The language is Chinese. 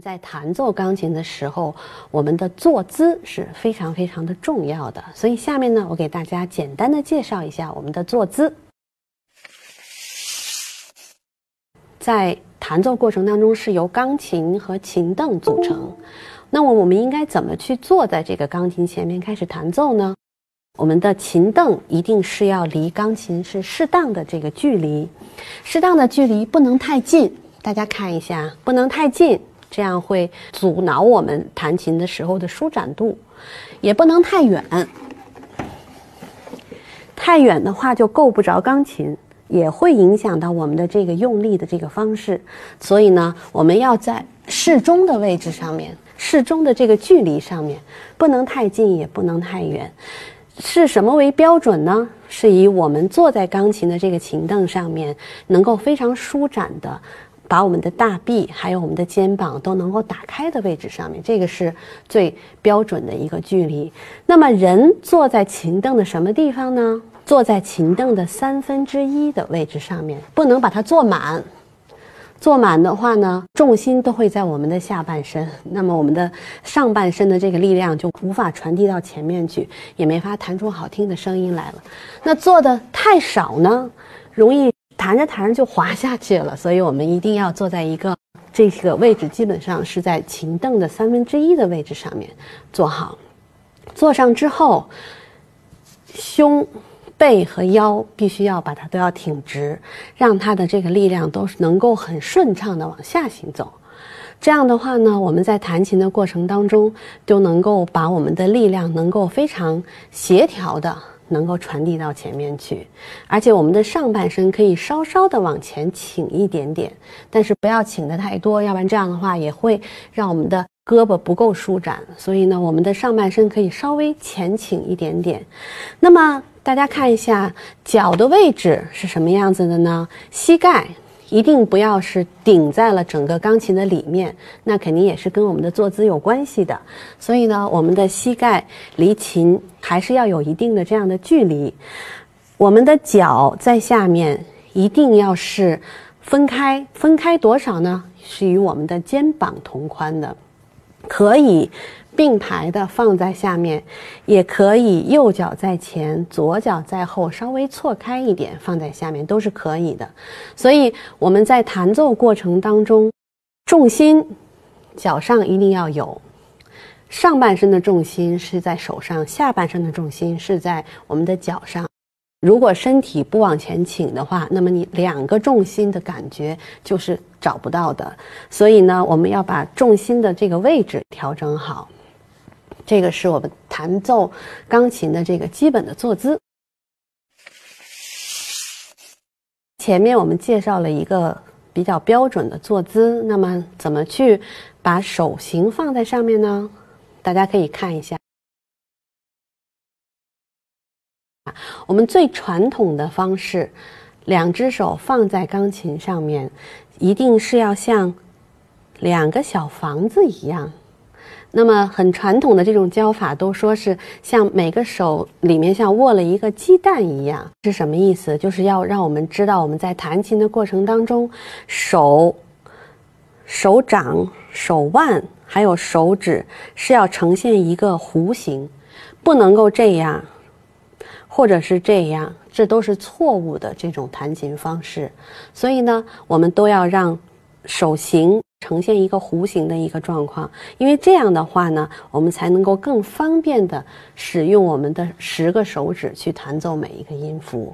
在弹奏钢琴的时候，我们的坐姿是非常非常的重要的。所以下面呢，我给大家简单的介绍一下我们的坐姿。在弹奏过程当中，是由钢琴和琴凳组成。那么我们应该怎么去坐在这个钢琴前面开始弹奏呢？我们的琴凳一定是要离钢琴是适当的这个距离，适当的距离不能太近。大家看一下，不能太近。这样会阻挠我们弹琴的时候的舒展度，也不能太远。太远的话就够不着钢琴，也会影响到我们的这个用力的这个方式。所以呢，我们要在适中的位置上面，适中的这个距离上面，不能太近，也不能太远。是什么为标准呢？是以我们坐在钢琴的这个琴凳上面，能够非常舒展的。把我们的大臂还有我们的肩膀都能够打开的位置上面，这个是最标准的一个距离。那么人坐在琴凳的什么地方呢？坐在琴凳的三分之一的位置上面，不能把它坐满。坐满的话呢，重心都会在我们的下半身，那么我们的上半身的这个力量就无法传递到前面去，也没法弹出好听的声音来了。那坐的太少呢，容易。弹着弹着就滑下去了，所以我们一定要坐在一个这个位置，基本上是在琴凳的三分之一的位置上面坐好。坐上之后，胸、背和腰必须要把它都要挺直，让它的这个力量都是能够很顺畅的往下行走。这样的话呢，我们在弹琴的过程当中就能够把我们的力量能够非常协调的。能够传递到前面去，而且我们的上半身可以稍稍的往前倾一点点，但是不要倾的太多，要不然这样的话也会让我们的胳膊不够舒展。所以呢，我们的上半身可以稍微前倾一点点。那么大家看一下脚的位置是什么样子的呢？膝盖。一定不要是顶在了整个钢琴的里面，那肯定也是跟我们的坐姿有关系的。所以呢，我们的膝盖离琴还是要有一定的这样的距离。我们的脚在下面一定要是分开，分开多少呢？是与我们的肩膀同宽的，可以。并排的放在下面，也可以右脚在前，左脚在后，稍微错开一点放在下面都是可以的。所以我们在弹奏过程当中，重心脚上一定要有，上半身的重心是在手上，下半身的重心是在我们的脚上。如果身体不往前倾的话，那么你两个重心的感觉就是找不到的。所以呢，我们要把重心的这个位置调整好。这个是我们弹奏钢琴的这个基本的坐姿。前面我们介绍了一个比较标准的坐姿，那么怎么去把手型放在上面呢？大家可以看一下我们最传统的方式，两只手放在钢琴上面，一定是要像两个小房子一样。那么很传统的这种教法都说是像每个手里面像握了一个鸡蛋一样，是什么意思？就是要让我们知道我们在弹琴的过程当中，手、手掌、手腕还有手指是要呈现一个弧形，不能够这样，或者是这样，这都是错误的这种弹琴方式。所以呢，我们都要让手型。呈现一个弧形的一个状况，因为这样的话呢，我们才能够更方便的使用我们的十个手指去弹奏每一个音符。